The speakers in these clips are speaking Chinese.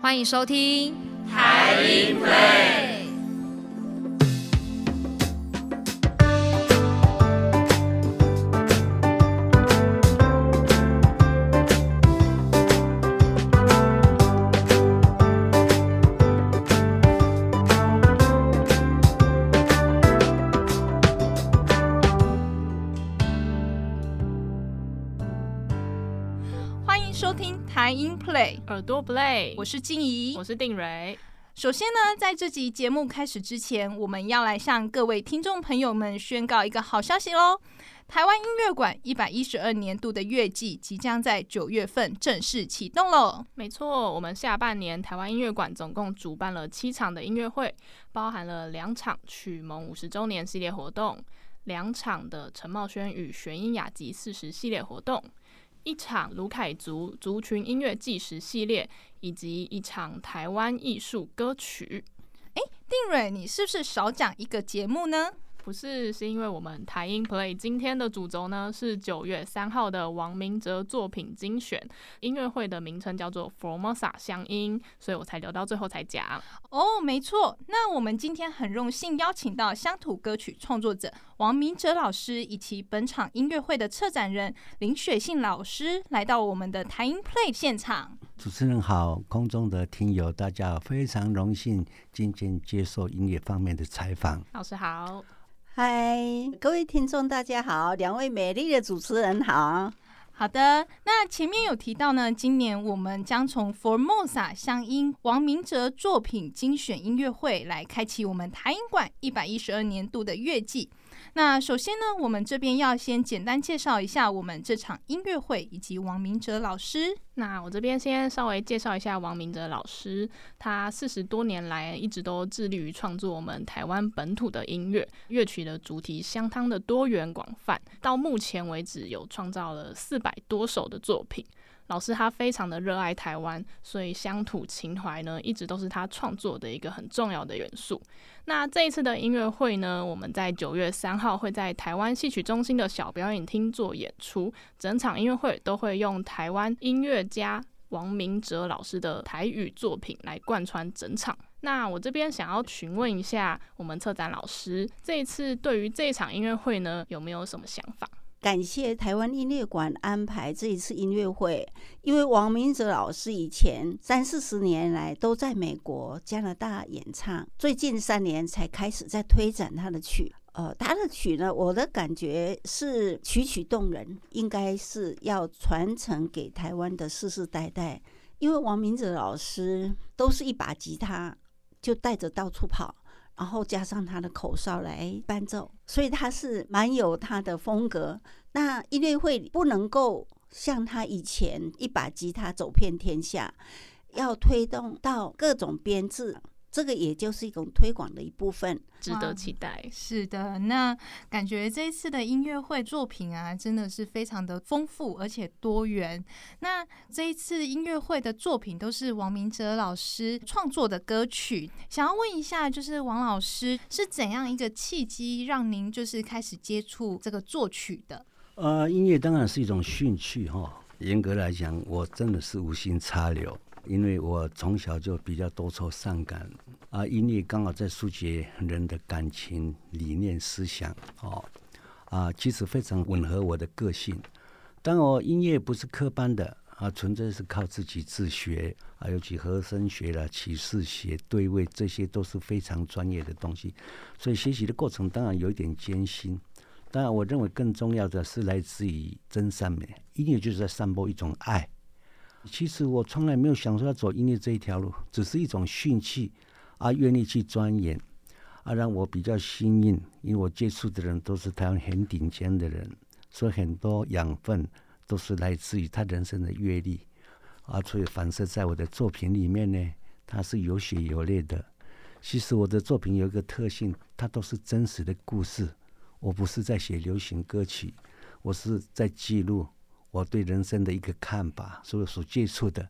欢迎收听台音会。迎收听台音 Play，耳朵 play，我是静怡，我是定蕊。首先呢，在这集节目开始之前，我们要来向各位听众朋友们宣告一个好消息喽！台湾音乐馆一百一十二年度的乐季即将在九月份正式启动喽。没错，我们下半年台湾音乐馆总共主办了七场的音乐会，包含了两场曲盟五十周年系列活动，两场的陈茂轩与玄音雅集四十系列活动。一场卢凯族族群音乐纪实系列，以及一场台湾艺术歌曲。哎，定蕊，你是不是少讲一个节目呢？不是，是因为我们台音 Play 今天的主轴呢是九月三号的王明哲作品精选音乐会的名称叫做 Formosa 乡音，所以我才留到最后才讲。哦，没错。那我们今天很荣幸邀请到乡土歌曲创作者王明哲老师，以及本场音乐会的策展人林雪信老师来到我们的台音 Play 现场。主持人好，空中的听友大家好，非常荣幸今天接受音乐方面的采访。老师好。嗨，各位听众，大家好！两位美丽的主持人好。好的，那前面有提到呢，今年我们将从 Formosa 乡音王明哲作品精选音乐会来开启我们台音馆一百一十二年度的乐季。那首先呢，我们这边要先简单介绍一下我们这场音乐会以及王明哲老师。那我这边先稍微介绍一下王明哲老师，他四十多年来一直都致力于创作我们台湾本土的音乐，乐曲的主题相当的多元广泛，到目前为止有创造了四百多首的作品。老师他非常的热爱台湾，所以乡土情怀呢，一直都是他创作的一个很重要的元素。那这一次的音乐会呢，我们在九月三号会在台湾戏曲中心的小表演厅做演出，整场音乐会都会用台湾音乐家王明哲老师的台语作品来贯穿整场。那我这边想要询问一下我们策展老师，这一次对于这场音乐会呢，有没有什么想法？感谢台湾音乐馆安排这一次音乐会，因为王明哲老师以前三四十年来都在美国、加拿大演唱，最近三年才开始在推展他的曲。呃，他的曲呢，我的感觉是曲曲动人，应该是要传承给台湾的世世代代。因为王明哲老师都是一把吉他就带着到处跑。然后加上他的口哨来伴奏，所以他是蛮有他的风格。那音乐会不能够像他以前一把吉他走遍天下，要推动到各种编制。这个也就是一种推广的一部分，值得期待。是的，那感觉这一次的音乐会作品啊，真的是非常的丰富而且多元。那这一次音乐会的作品都是王明哲老师创作的歌曲，想要问一下，就是王老师是怎样一个契机让您就是开始接触这个作曲的？呃，音乐当然是一种兴趣哈，严格来讲，我真的是无心插柳。因为我从小就比较多愁善感啊，音乐刚好在疏解人的感情、理念、思想哦啊，其实非常吻合我的个性。但我音乐不是科班的啊，纯粹是靠自己自学啊，尤其和声学了、起势学、对位，这些都是非常专业的东西。所以学习的过程当然有一点艰辛。当然，我认为更重要的是来自于真善美，音乐就是在散播一种爱。其实我从来没有想说要走音乐这一条路，只是一种兴趣啊，愿意去钻研啊，让我比较幸运，因为我接触的人都是台湾很顶尖的人，所以很多养分都是来自于他人生的阅历啊，所以反射在我的作品里面呢，它是有血有泪的。其实我的作品有一个特性，它都是真实的故事，我不是在写流行歌曲，我是在记录。我对人生的一个看法，所有所接触的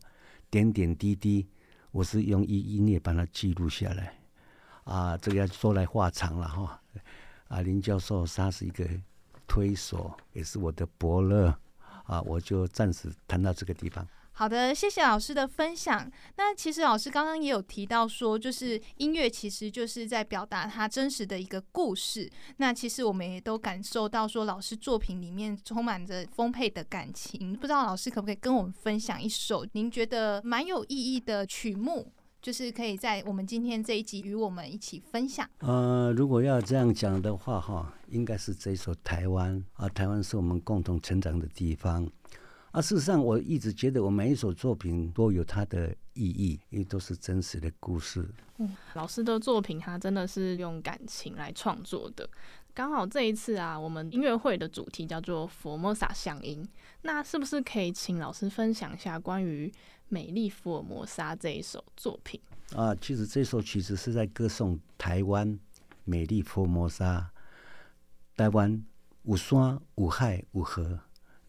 点点滴滴，我是用一音乐把它记录下来。啊，这个要说来话长了哈。啊，林教授他是一个推手，也是我的伯乐。啊，我就暂时谈到这个地方。好的，谢谢老师的分享。那其实老师刚刚也有提到说，就是音乐其实就是在表达他真实的一个故事。那其实我们也都感受到说，老师作品里面充满着丰沛的感情。不知道老师可不可以跟我们分享一首您觉得蛮有意义的曲目，就是可以在我们今天这一集与我们一起分享。呃，如果要这样讲的话，哈，应该是这一首《台湾》啊，台湾是我们共同成长的地方。啊，事实上，我一直觉得我每一首作品都有它的意义，因为都是真实的故事。嗯，老师的作品他真的是用感情来创作的。刚好这一次啊，我们音乐会的主题叫做“佛摩萨相音”，那是不是可以请老师分享一下关于《美丽福尔摩沙》这一首作品？啊，其实这首曲子是在歌颂台湾美丽福尔摩沙。台湾有山有海有河。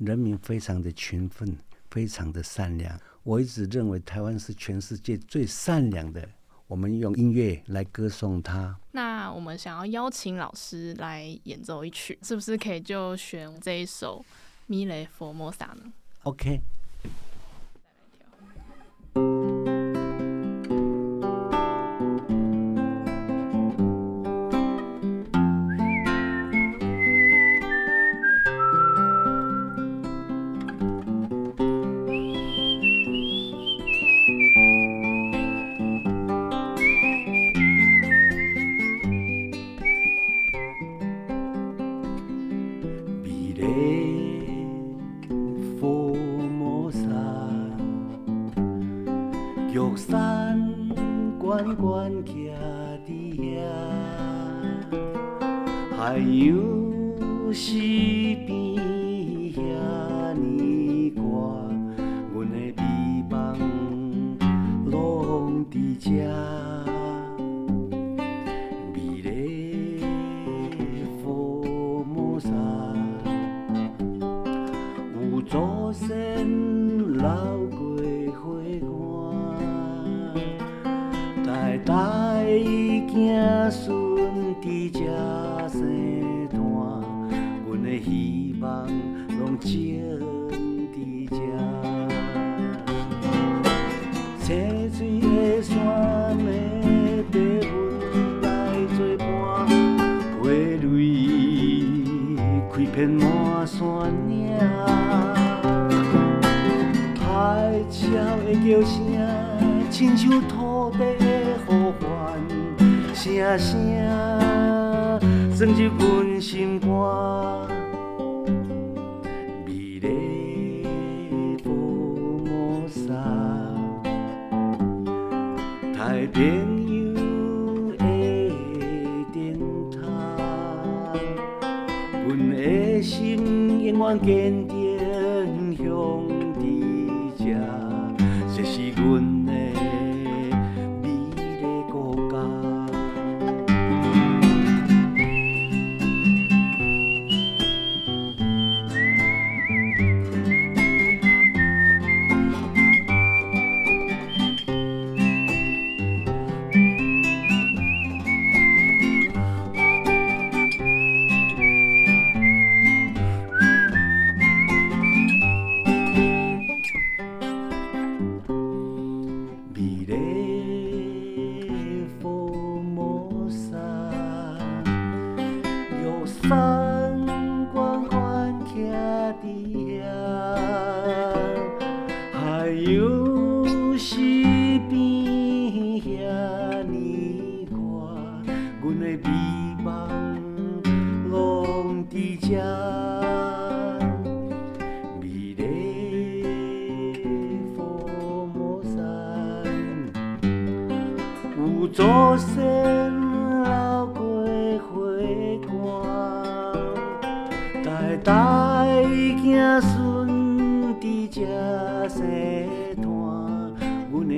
人民非常的勤奋，非常的善良。我一直认为台湾是全世界最善良的。我们用音乐来歌颂它。那我们想要邀请老师来演奏一曲，是不是可以就选这一首《米雷佛莫萨》呢？OK。的家。片满山岭，海鸟的叫声，亲像土地的呼唤，声声钻入阮心肝，美丽布满山，angehen Oh.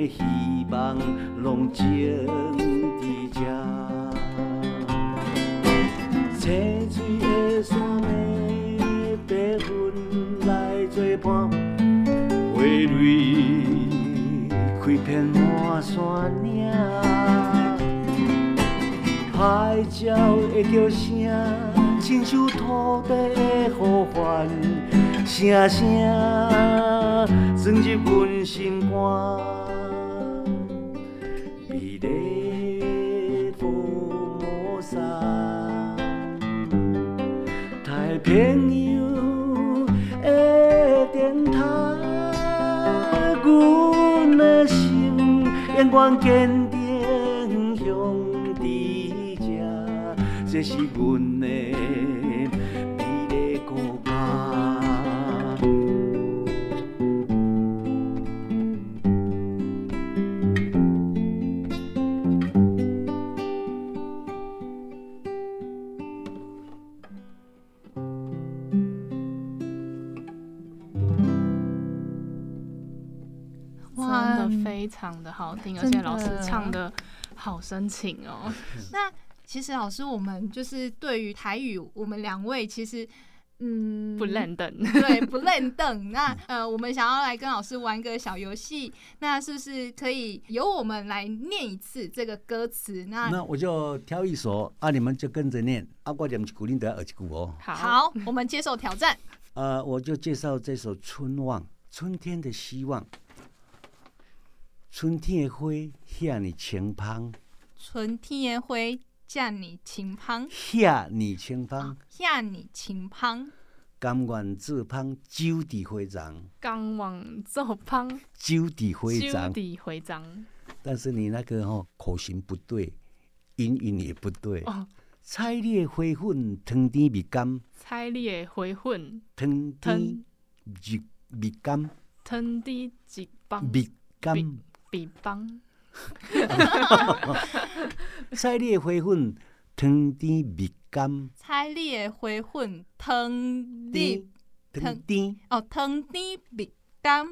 希望拢静伫这，青水的山脉，白云来作伴，花蕊开遍满山岭。海鸟的叫声，亲像土地的呼唤，声声钻入阮心肝。朋友的电台，阮的心永远坚定向伫这，这是阮的的非常的好听，而且老师唱的好深情哦。那其实老师，我们就是对于台语，我们两位其实。嗯，不认得，对，不认凳。那呃，我们想要来跟老师玩个小游戏，那是不是可以由我们来念一次这个歌词？那那我就挑一首啊，你们就跟着念啊，我念一句，你都要学一句哦。好，好，我们接受挑战。呃，我就介绍这首《春望》，春天的希望。春天的花遐尼清芳，春天的花遮尼清芳，遐尼清芳，遐尼清芳，甘愿做芳酒伫花丛，甘愿做芳，酒伫花修丛。底回章但是你那个吼、口型不对，音韵也不对。哦，菜你的花粉汤甜蜜甘，猜你的回魂，汤甜蜜蜜甘。吞滴一帮蜜甘。比方，菜你的花粉汤甜蜜甘，菜你的花粉汤你汤甜。哦，汤甜蜜甘。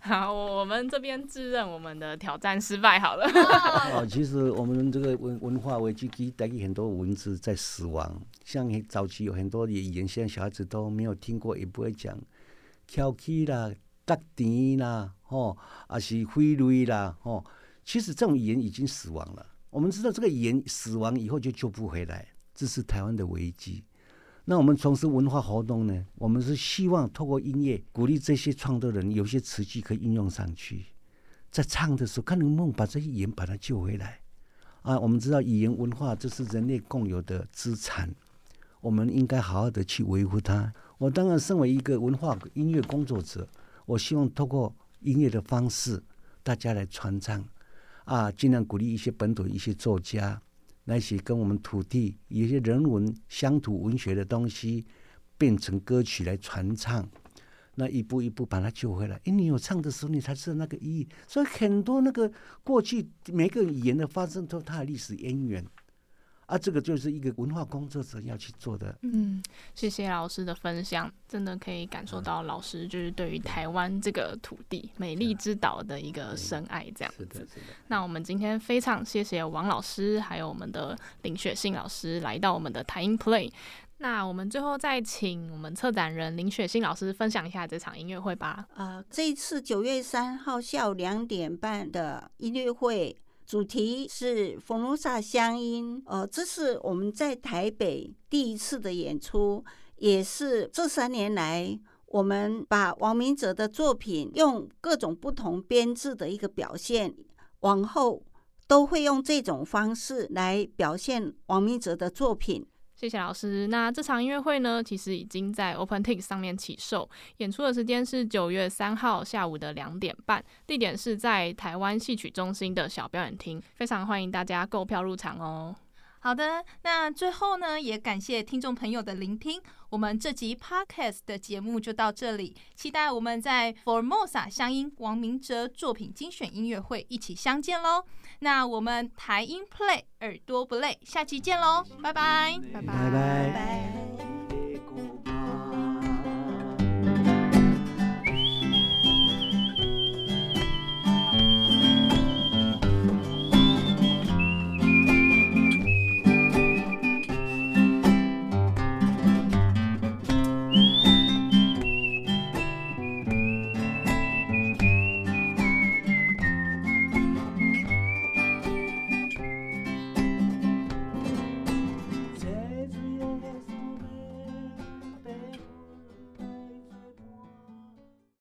好，我们这边自认我们的挑战失败好了。哦，其实我们这个文文化危机，其实带给很多文字在死亡。像早期有很多的语言，现在小孩子都没有听过，也不会讲。翘起啦、角甜啦，吼，啊是飞雷啦，吼。其实这种语言已经死亡了。我们知道这个语言死亡以后就救不回来，这是台湾的危机。那我们从事文化活动呢，我们是希望透过音乐鼓励这些创作人，有些词句可以应用上去，在唱的时候看能不能把这些语言把它救回来。啊，我们知道语言文化这是人类共有的资产，我们应该好好的去维护它。我当然身为一个文化音乐工作者，我希望透过音乐的方式，大家来传唱，啊，尽量鼓励一些本土一些作家，那些跟我们土地有些人文乡土文学的东西，变成歌曲来传唱。那一步一步把它救回来。因为你有唱的时候，你才知道那个意义。所以很多那个过去每个语言的发生都它的历史渊源，啊，这个就是一个文化工作者要去做的。嗯，谢谢老师的分享，真的可以感受到老师就是对于台湾这个土地美丽之岛的一个深爱，这样是的，是的。那我们今天非常谢谢王老师，还有我们的林雪信老师来到我们的台音 Play。那我们最后再请我们策展人林雪信老师分享一下这场音乐会吧。啊、这一次九月三号下午两点半的音乐会，主题是佛罗萨乡音。呃，这是我们在台北第一次的演出，也是这三年来我们把王明哲的作品用各种不同编制的一个表现，往后都会用这种方式来表现王明哲的作品。谢谢老师。那这场音乐会呢，其实已经在 OpenTix 上面起售，演出的时间是九月三号下午的两点半，地点是在台湾戏曲中心的小表演厅，非常欢迎大家购票入场哦。好的，那最后呢，也感谢听众朋友的聆听。我们这集 podcast 的节目就到这里，期待我们在 Formosa 乡音王明哲作品精选音乐会一起相见喽。那我们台音 Play 耳朵不累，下期见喽，拜拜，拜拜拜拜。